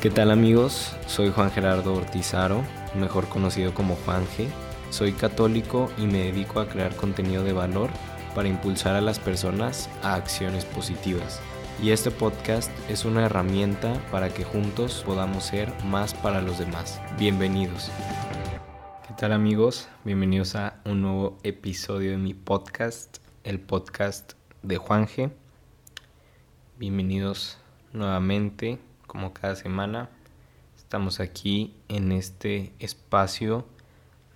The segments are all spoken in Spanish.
¿Qué tal amigos? Soy Juan Gerardo Ortizaro, mejor conocido como Juan. Soy católico y me dedico a crear contenido de valor para impulsar a las personas a acciones positivas. Y este podcast es una herramienta para que juntos podamos ser más para los demás. Bienvenidos. ¿Qué tal amigos? Bienvenidos a un nuevo episodio de mi podcast, el podcast de Juan G. Bienvenidos nuevamente como cada semana. Estamos aquí en este espacio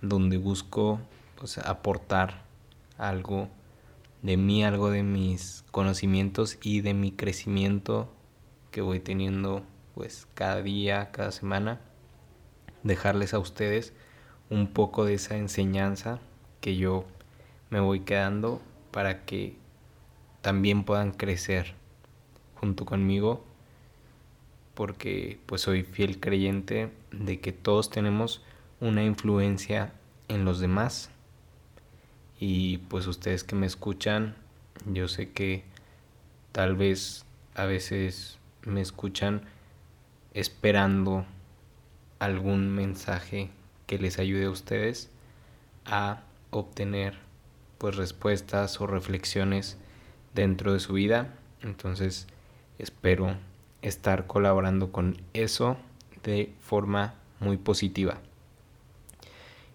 donde busco pues, aportar algo de mí, algo de mis conocimientos y de mi crecimiento que voy teniendo pues cada día, cada semana. Dejarles a ustedes un poco de esa enseñanza que yo me voy quedando para que también puedan crecer junto conmigo porque pues soy fiel creyente de que todos tenemos una influencia en los demás. Y pues ustedes que me escuchan yo sé que tal vez a veces me escuchan esperando algún mensaje que les ayude a ustedes a obtener pues respuestas o reflexiones dentro de su vida. Entonces espero estar colaborando con eso de forma muy positiva.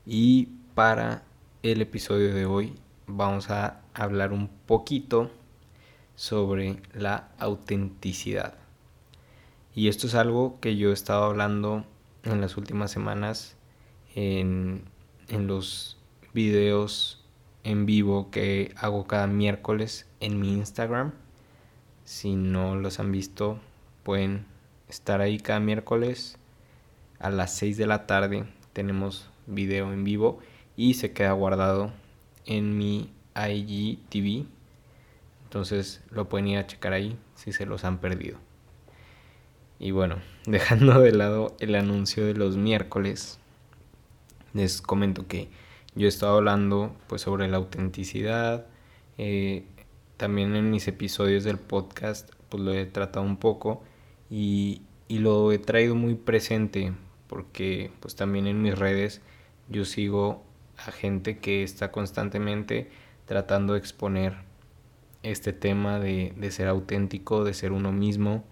Y para el episodio de hoy vamos a hablar un poquito sobre la autenticidad. Y esto es algo que yo he estado hablando en las últimas semanas en, en los videos en vivo que hago cada miércoles en mi Instagram. Si no los han visto, pueden estar ahí cada miércoles a las 6 de la tarde. Tenemos video en vivo y se queda guardado en mi IGTV. Entonces lo pueden ir a checar ahí si se los han perdido. Y bueno, dejando de lado el anuncio de los miércoles, les comento que yo he estado hablando pues sobre la autenticidad. Eh, también en mis episodios del podcast pues lo he tratado un poco y, lo he traído muy presente porque pues también en mis redes yo sigo a gente que está constantemente tratando de exponer este tema de, de, ser auténtico, de ser uno mismo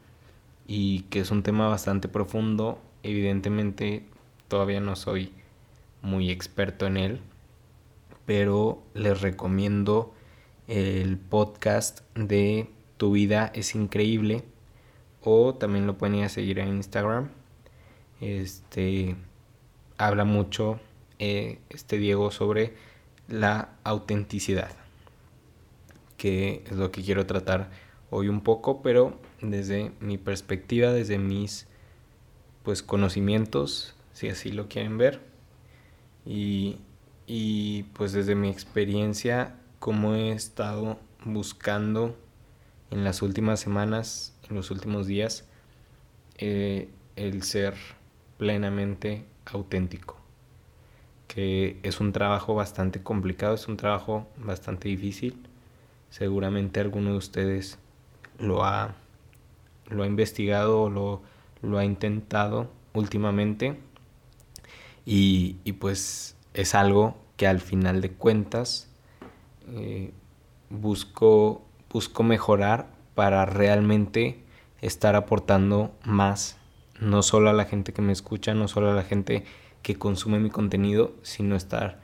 y que es un tema bastante profundo. Evidentemente todavía no soy muy experto en él, pero les recomiendo el podcast de Tu vida es increíble o también lo pueden ir a seguir en Instagram. Este habla mucho eh, este Diego sobre la autenticidad, que es lo que quiero tratar hoy un poco, pero desde mi perspectiva, desde mis pues conocimientos, si así lo quieren ver, y, y pues desde mi experiencia, como he estado buscando en las últimas semanas en los últimos días eh, el ser plenamente auténtico, que es un trabajo bastante complicado, es un trabajo bastante difícil. Seguramente alguno de ustedes lo ha, lo ha investigado lo, lo ha intentado últimamente y, pues es algo que al final de cuentas eh, busco, busco mejorar para realmente estar aportando más, no solo a la gente que me escucha, no solo a la gente que consume mi contenido, sino estar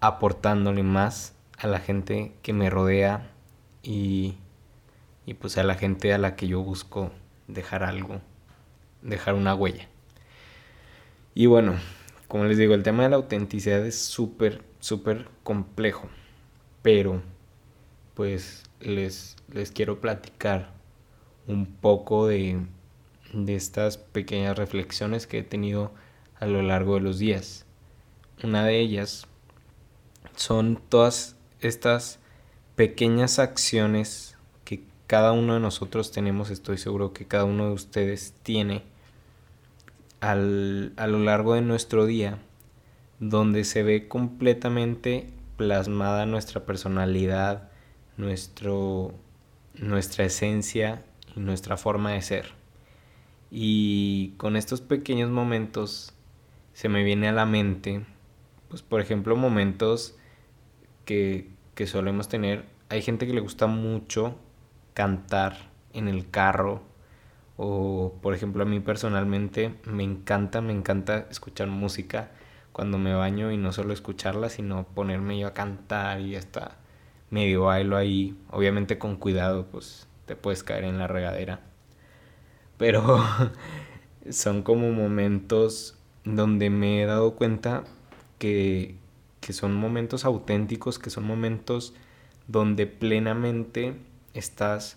aportándole más a la gente que me rodea y, y pues a la gente a la que yo busco dejar algo, dejar una huella. Y bueno, como les digo, el tema de la autenticidad es súper, súper complejo, pero pues les, les quiero platicar un poco de, de estas pequeñas reflexiones que he tenido a lo largo de los días. Una de ellas son todas estas pequeñas acciones que cada uno de nosotros tenemos, estoy seguro que cada uno de ustedes tiene al, a lo largo de nuestro día, donde se ve completamente plasmada nuestra personalidad, nuestro, nuestra esencia y nuestra forma de ser. Y con estos pequeños momentos se me viene a la mente, pues por ejemplo, momentos que, que solemos tener. Hay gente que le gusta mucho cantar en el carro o por ejemplo a mí personalmente me encanta, me encanta escuchar música cuando me baño y no solo escucharla, sino ponerme yo a cantar y hasta medio bailo ahí, obviamente con cuidado, pues te puedes caer en la regadera. Pero son como momentos donde me he dado cuenta que, que son momentos auténticos, que son momentos donde plenamente estás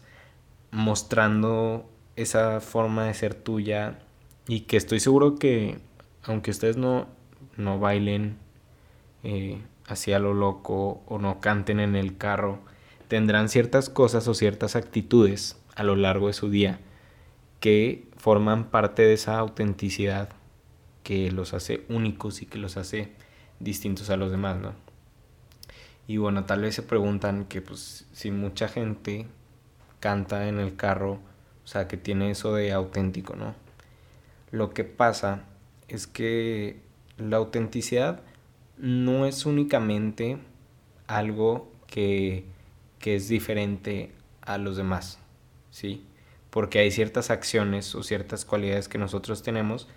mostrando esa forma de ser tuya y que estoy seguro que aunque ustedes no, no bailen eh, hacia lo loco o no canten en el carro, tendrán ciertas cosas o ciertas actitudes a lo largo de su día que forman parte de esa autenticidad que los hace únicos y que los hace distintos a los demás, ¿no? Y bueno, tal vez se preguntan que pues si mucha gente canta en el carro, o sea, que tiene eso de auténtico, ¿no? Lo que pasa es que la autenticidad no es únicamente algo que, que es diferente a los demás, ¿sí? Porque hay ciertas acciones o ciertas cualidades que nosotros tenemos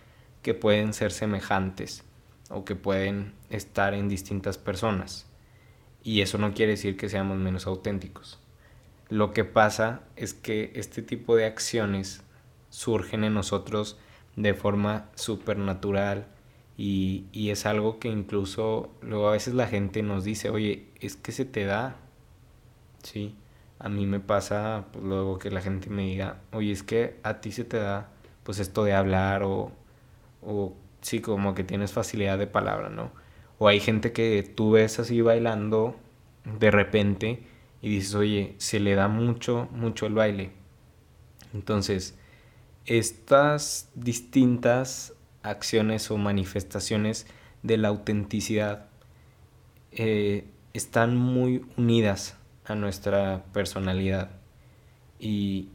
que pueden ser semejantes o que pueden estar en distintas personas. Y eso no quiere decir que seamos menos auténticos. Lo que pasa es que este tipo de acciones surgen en nosotros de forma supernatural y, y es algo que incluso luego a veces la gente nos dice, oye, es que se te da. Sí, a mí me pasa pues, luego que la gente me diga, oye, es que a ti se te da pues esto de hablar o, o sí, como que tienes facilidad de palabra, ¿no? O hay gente que tú ves así bailando de repente y dices, oye, se le da mucho, mucho el baile. Entonces, estas distintas acciones o manifestaciones de la autenticidad eh, están muy unidas a nuestra personalidad y,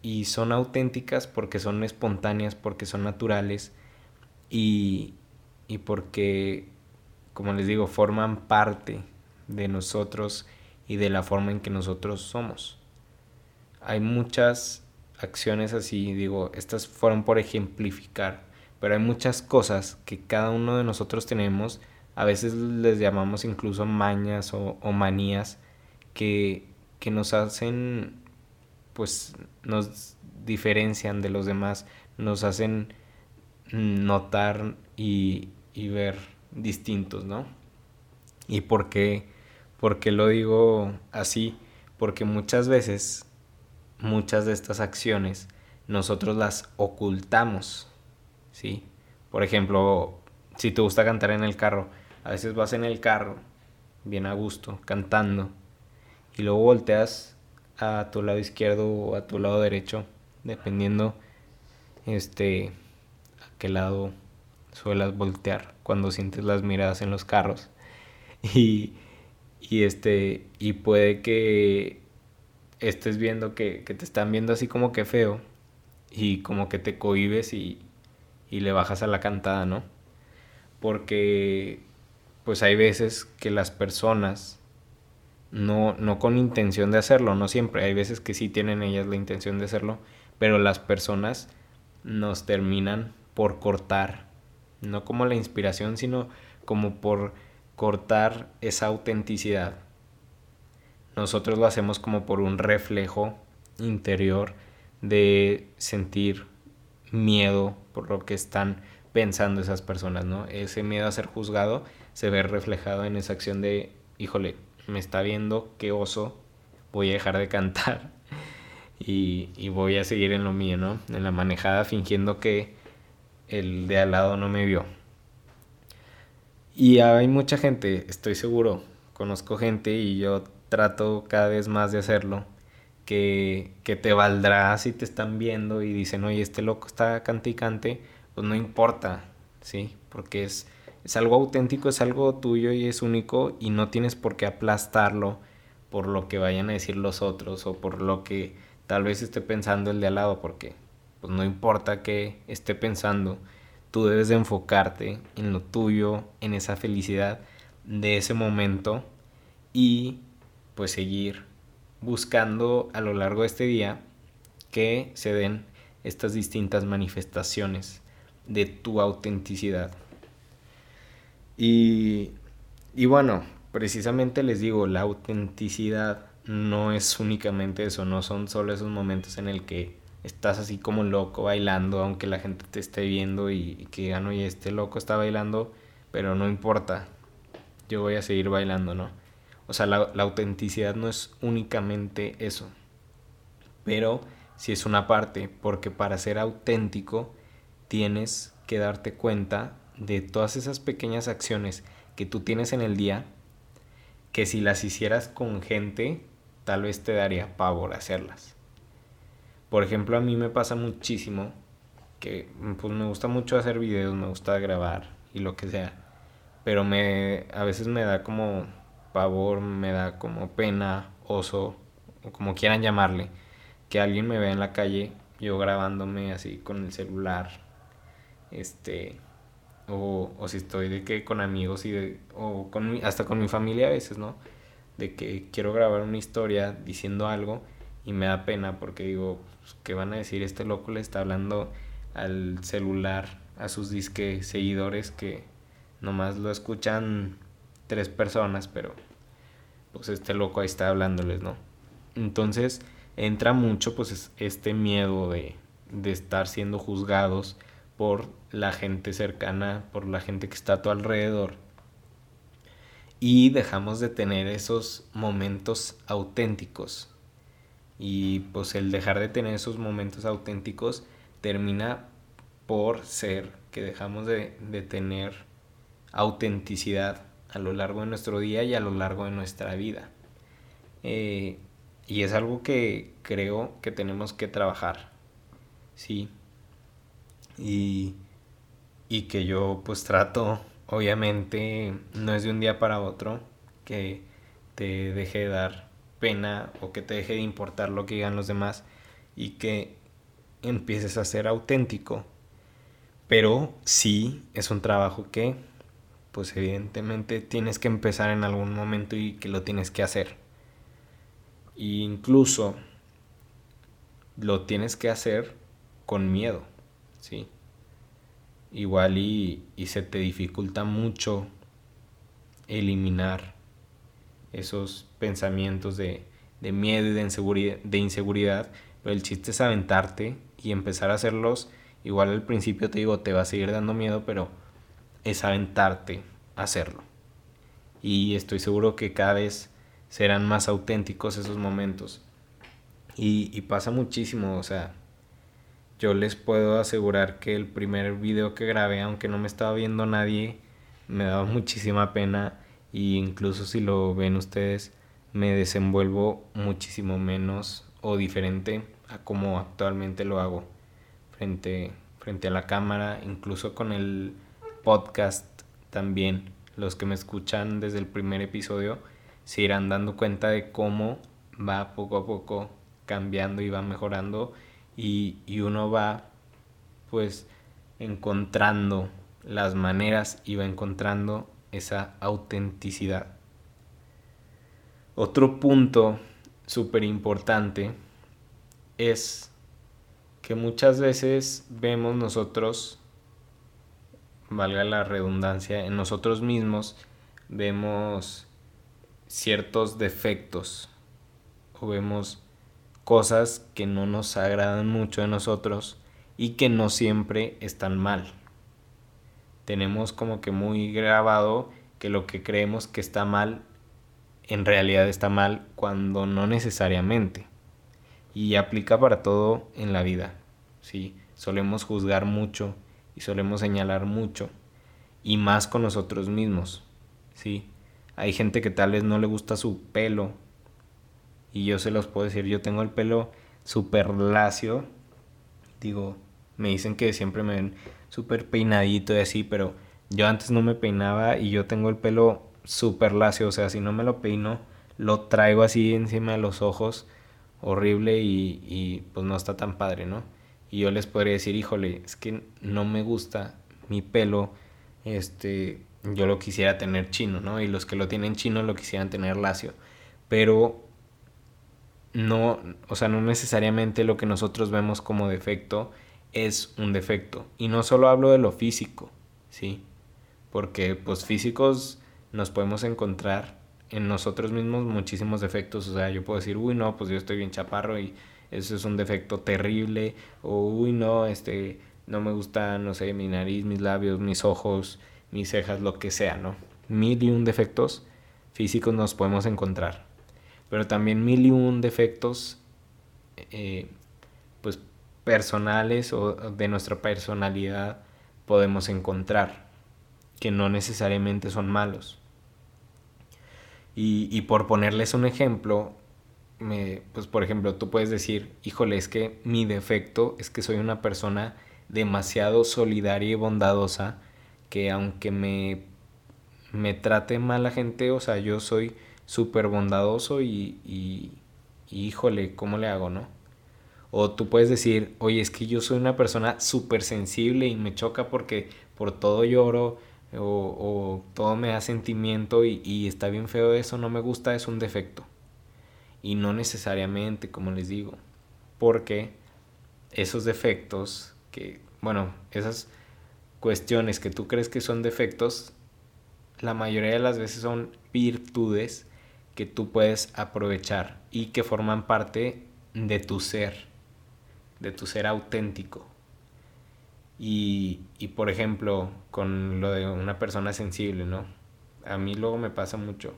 y son auténticas porque son espontáneas, porque son naturales y, y porque, como les digo, forman parte de nosotros y de la forma en que nosotros somos. Hay muchas acciones así, digo, estas fueron por ejemplificar, pero hay muchas cosas que cada uno de nosotros tenemos, a veces les llamamos incluso mañas o, manías, que, que nos hacen, pues nos diferencian de los demás, nos hacen notar y, y ver distintos, ¿no? ¿Y por qué, por qué lo digo así? Porque muchas veces, muchas de estas acciones, nosotros las ocultamos, ¿sí? Por ejemplo, si te gusta cantar en el carro, a veces vas en el carro, bien a gusto, cantando, y luego volteas a tu lado izquierdo o a tu lado derecho, dependiendo este a qué lado suelas voltear cuando sientes las miradas en los carros. Y, y este y puede que estés viendo que, que, te están viendo así como que feo y como que te cohibes y, y le bajas a la cantada, ¿no? Porque pues hay veces que las personas no, no con intención de hacerlo, no siempre, hay veces que sí tienen ellas la intención de hacerlo, pero las personas nos terminan por cortar, no como la inspiración, sino como por cortar esa autenticidad. Nosotros lo hacemos como por un reflejo interior de sentir miedo por lo que están pensando esas personas, ¿no? Ese miedo a ser juzgado se ve reflejado en esa acción de, híjole, me está viendo, qué oso, voy a dejar de cantar y, voy a seguir en lo mío, ¿no? En la manejada fingiendo que el de al lado no me vio. Y hay mucha gente, estoy seguro, conozco gente y yo trato cada vez más de hacerlo, que, que te valdrá si te están viendo y dicen, oye, este loco está cante y cante, pues no importa, ¿sí? Porque es es algo auténtico, es algo tuyo y es único y no tienes por qué aplastarlo por lo que vayan a decir los otros o por lo que tal vez esté pensando el de al lado, porque pues no importa qué esté pensando, tú debes de enfocarte en lo tuyo, en esa felicidad de ese momento y pues seguir buscando a lo largo de este día que se den estas distintas manifestaciones de tu autenticidad. Y, y bueno, precisamente les digo, la autenticidad no es únicamente eso, no son solo esos momentos en el que estás así como loco bailando, aunque la gente te esté viendo y, que digan, oye, este loco está bailando, pero no importa, yo voy a seguir bailando, ¿no? O sea, la, autenticidad no es únicamente eso, pero sí es una parte, porque para ser auténtico tienes que darte cuenta de todas esas pequeñas acciones que tú tienes en el día, que si las hicieras con gente, tal vez te daría pavor hacerlas. Por ejemplo, a mí me pasa muchísimo que pues me gusta mucho hacer videos, me gusta grabar y lo que sea, pero me a veces me da como pavor, me da como pena, oso o como quieran llamarle, que alguien me vea en la calle yo grabándome así con el celular. Este o, o si estoy de que con amigos y de, o con hasta con mi familia a veces, ¿no? de que quiero grabar una historia diciendo algo y me da pena porque digo, pues, ¿qué van a decir? Este loco le está hablando al celular a sus disque seguidores que nomás lo escuchan tres personas, pero pues este loco ahí está hablándoles, ¿no? Entonces entra mucho pues este miedo de, de estar siendo juzgados por la gente cercana, por la gente que está a tu alrededor y dejamos de tener esos momentos auténticos. Y pues el dejar de tener esos momentos auténticos termina por ser que dejamos de, tener autenticidad a lo largo de nuestro día y a lo largo de nuestra vida. Eh, y es algo que creo que tenemos que trabajar. Sí. Y, y que yo pues trato obviamente no es de un día para otro que te deje de dar pena o que te deje de importar lo que digan los demás y que empieces a ser auténtico. Pero sí es un trabajo que, pues evidentemente tienes que empezar en algún momento y que lo tienes que hacer. E incluso lo tienes que hacer con miedo, ¿sí? igual y, se te dificulta mucho eliminar esos pensamientos de, miedo y de inseguridad, de inseguridad, pero el chiste es aventarte y empezar a hacerlos. Igual al principio te digo, te va a seguir dando miedo, pero es aventarte a hacerlo. Y estoy seguro que cada vez serán más auténticos esos momentos. Y, y pasa muchísimo, o sea, yo les puedo asegurar que el primer video que grabé, aunque no me estaba viendo nadie, me daba muchísima pena e incluso si lo ven ustedes, me desenvuelvo muchísimo menos o diferente a como actualmente lo hago frente, frente a la cámara, incluso con el podcast también. Los que me escuchan desde el primer episodio se irán dando cuenta de cómo va poco a poco cambiando y va mejorando y, uno va pues encontrando las maneras y va encontrando esa autenticidad. Otro punto súper importante es que muchas veces vemos nosotros, valga la redundancia, en nosotros mismos vemos ciertos defectos o vemos cosas que no nos agradan mucho de nosotros y que no siempre están mal. Tenemos como que muy grabado que lo que creemos que está mal en realidad está mal cuando no necesariamente. Y aplica para todo en la vida. ¿sí? Solemos juzgar mucho y solemos señalar mucho. Y más con nosotros mismos. ¿sí? Hay gente que tal vez no le gusta su pelo y yo se los puedo decir, yo tengo el pelo súper lacio. Digo, me dicen que siempre me ven súper peinadito y así, pero yo antes no me peinaba y yo tengo el pelo súper lacio. O sea, si no me lo peino, lo traigo así encima de los ojos, horrible y, y pues no está tan padre, ¿no? Y yo les podría decir, híjole, es que no me gusta mi pelo, este, yo lo quisiera tener chino, ¿no? Y los que lo tienen chino lo quisieran tener lacio. Pero no, o sea, no necesariamente lo que nosotros vemos como defecto es un defecto. Y no solo hablo de lo físico, ¿sí? Porque pues físicos nos podemos encontrar en nosotros mismos muchísimos defectos. O sea, yo puedo decir, uy, no, pues yo estoy bien chaparro y eso es un defecto terrible. O, uy, no, este, no me gusta, no sé, mi nariz, mis labios, mis ojos, mis cejas, lo que sea, ¿no? Mil y un defectos físicos nos podemos encontrar. Pero también mil y un defectos, eh, pues, personales o de nuestra personalidad podemos encontrar, que no necesariamente son malos. Y, por ponerles un ejemplo, me, pues por ejemplo, tú puedes decir, híjole, es que mi defecto es que soy una persona demasiado solidaria y bondadosa, que aunque me, me trate mal la gente, o sea, yo soy súper bondadoso y, y, híjole, ¿cómo le hago, no? O tú puedes decir, oye, es que yo soy una persona súper sensible y me choca porque por todo lloro o, todo me da sentimiento y, y, está bien feo eso, no me gusta, es un defecto. Y no necesariamente, como les digo, porque esos defectos que, bueno, esas cuestiones que tú crees que son defectos, la mayoría de las veces son virtudes que tú puedes aprovechar y que forman parte de tu ser, de tu ser auténtico. Y, y, por ejemplo, con lo de una persona sensible, ¿no? A mí luego me pasa mucho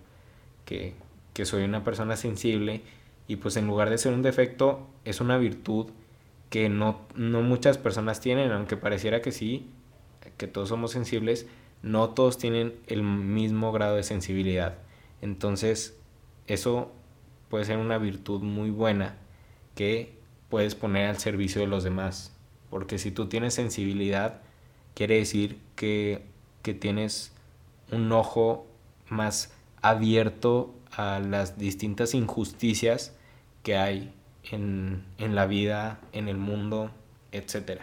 que, que soy una persona sensible y pues en lugar de ser un defecto es una virtud que no, no muchas personas tienen, aunque pareciera que sí, que todos somos sensibles, no todos tienen el mismo grado de sensibilidad. Entonces, eso puede ser una virtud muy buena que puedes poner al servicio de los demás. Porque si tú tienes sensibilidad, quiere decir que, que tienes un ojo más abierto a las distintas injusticias que hay en, en la vida, en el mundo, etc.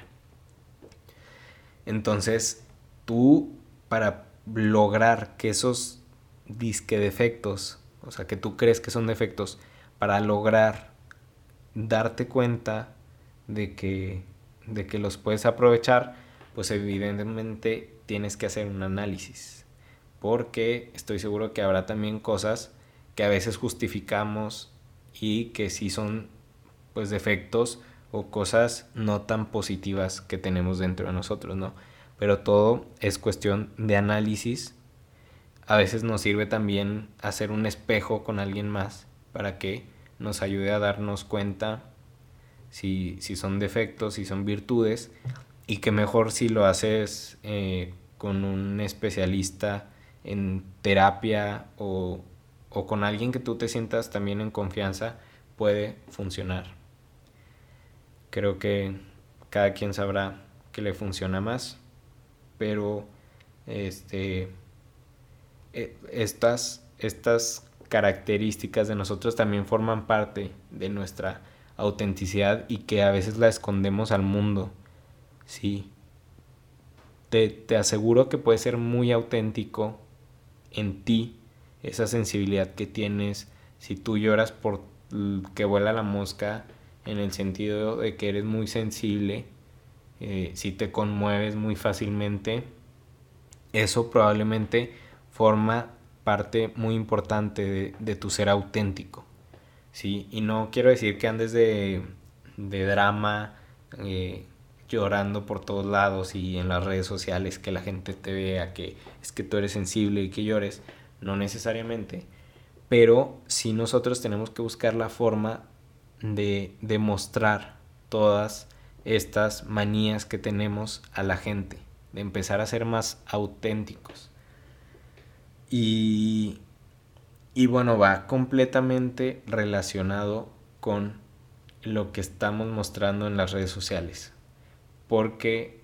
Entonces, tú para lograr que esos disque defectos, o sea, que tú crees que son defectos, para lograr darte cuenta de que de que los puedes aprovechar, pues evidentemente tienes que hacer un análisis. Porque estoy seguro que habrá también cosas que a veces justificamos y que sí son pues defectos o cosas no tan positivas que tenemos dentro de nosotros, ¿no? Pero todo es cuestión de análisis. A veces nos sirve también hacer un espejo con alguien más para que nos ayude a darnos cuenta si, si son defectos, si son virtudes, y que mejor si lo haces eh, con un especialista en terapia o, o con alguien que tú te sientas también en confianza, puede funcionar. Creo que cada quien sabrá que le funciona más, pero este, e, estas, estas características de nosotros también forman parte de nuestra autenticidad y que a veces la escondemos al mundo. Sí. Te, te aseguro que puede ser muy auténtico en ti esa sensibilidad que tienes. Si tú lloras por que vuela la mosca, en el sentido de que eres muy sensible, eh, si te conmueves muy fácilmente, eso probablemente forma parte muy importante de, tu ser auténtico. ¿sí? Y no quiero decir que andes de, de drama, eh, llorando por todos lados y en las redes sociales que la gente te vea que es que tú eres sensible y que llores, no necesariamente, pero sí nosotros tenemos que buscar la forma de demostrar todas estas manías que tenemos a la gente, de empezar a ser más auténticos. Y y bueno, va completamente relacionado con lo que estamos mostrando en las redes sociales. Porque,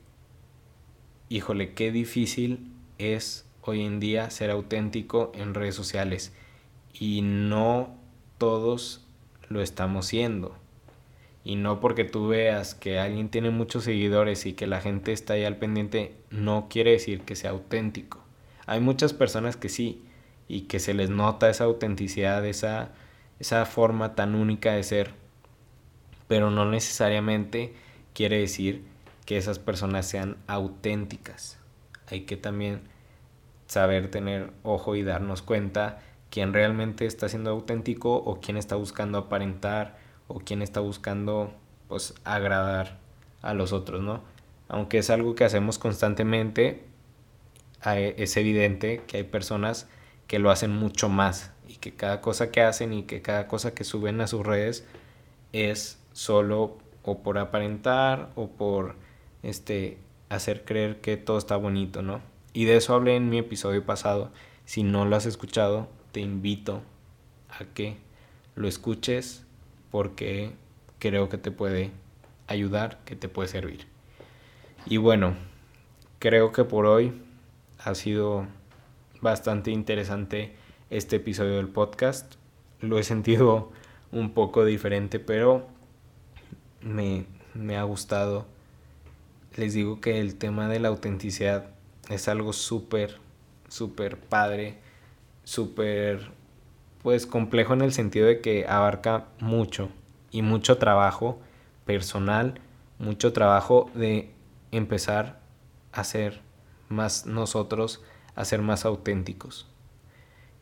híjole, qué difícil es hoy en día ser auténtico en redes sociales. Y no todos lo estamos siendo. Y no porque tú veas que alguien tiene muchos seguidores y que la gente está ahí al pendiente, no quiere decir que sea auténtico. Hay muchas personas que sí, y que se les nota esa autenticidad, esa, esa forma tan única de ser, pero no necesariamente quiere decir que esas personas sean auténticas. Hay que también saber tener ojo y darnos cuenta quién realmente está siendo auténtico o quién está buscando aparentar o quién está buscando pues agradar a los otros, ¿no? Aunque es algo que hacemos constantemente, es evidente que hay personas que lo hacen mucho más y que cada cosa que hacen y que cada cosa que suben a sus redes es solo o por aparentar o por este hacer creer que todo está bonito, ¿no? Y de eso hablé en mi episodio pasado. Si no lo has escuchado, te invito a que lo escuches porque creo que te puede ayudar, que te puede servir. Y bueno, creo que por hoy ha sido bastante interesante este episodio del podcast. Lo he sentido un poco diferente, pero me, me ha gustado. Les digo que el tema de la autenticidad es algo súper, súper padre, súper, pues complejo en el sentido de que abarca mucho y mucho trabajo personal, mucho trabajo de empezar a ser más nosotros, a ser más auténticos.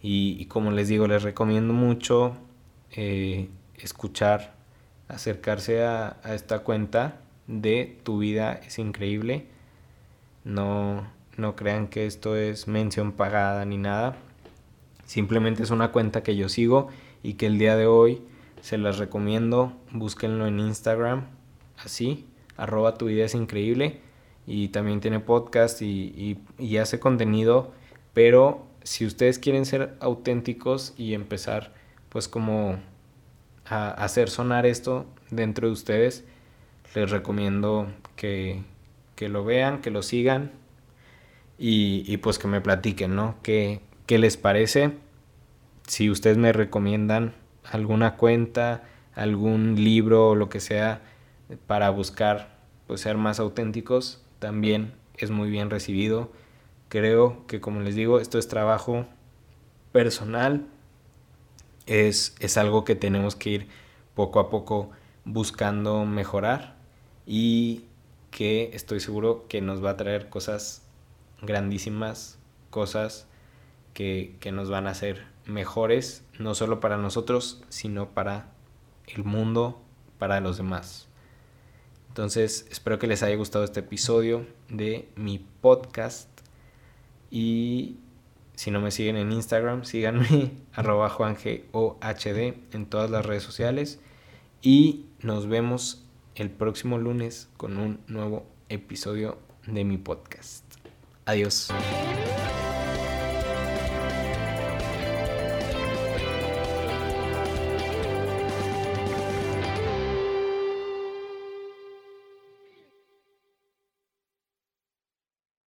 Y, como les digo, les recomiendo mucho eh, escuchar, acercarse a, a esta cuenta de Tu vida es increíble. No, no crean que esto es mención pagada ni nada. Simplemente es una cuenta que yo sigo y que el día de hoy se las recomiendo. Búsquenlo en Instagram, así, arroba tu vida es increíble. Y también tiene podcast y, y hace contenido. Pero si ustedes quieren ser auténticos y empezar pues como a hacer sonar esto dentro de ustedes, les recomiendo que, que lo vean, que lo sigan y, pues que me platiquen, ¿no? ¿Qué, ¿Qué les parece? Si ustedes me recomiendan alguna cuenta, algún libro o lo que sea para buscar pues ser más auténticos, también es muy bien recibido. Creo que como les digo, esto es trabajo personal, es, es algo que tenemos que ir poco a poco buscando mejorar y que estoy seguro que nos va a traer cosas grandísimas cosas que, nos van a hacer mejores, no solo para nosotros, sino para el mundo, para los demás. Entonces, espero que les haya gustado este episodio de mi podcast. Y si no me siguen en Instagram, síganme, arroba juangeohd en todas las redes sociales. Y nos vemos el próximo lunes con un nuevo episodio de mi podcast. Adiós.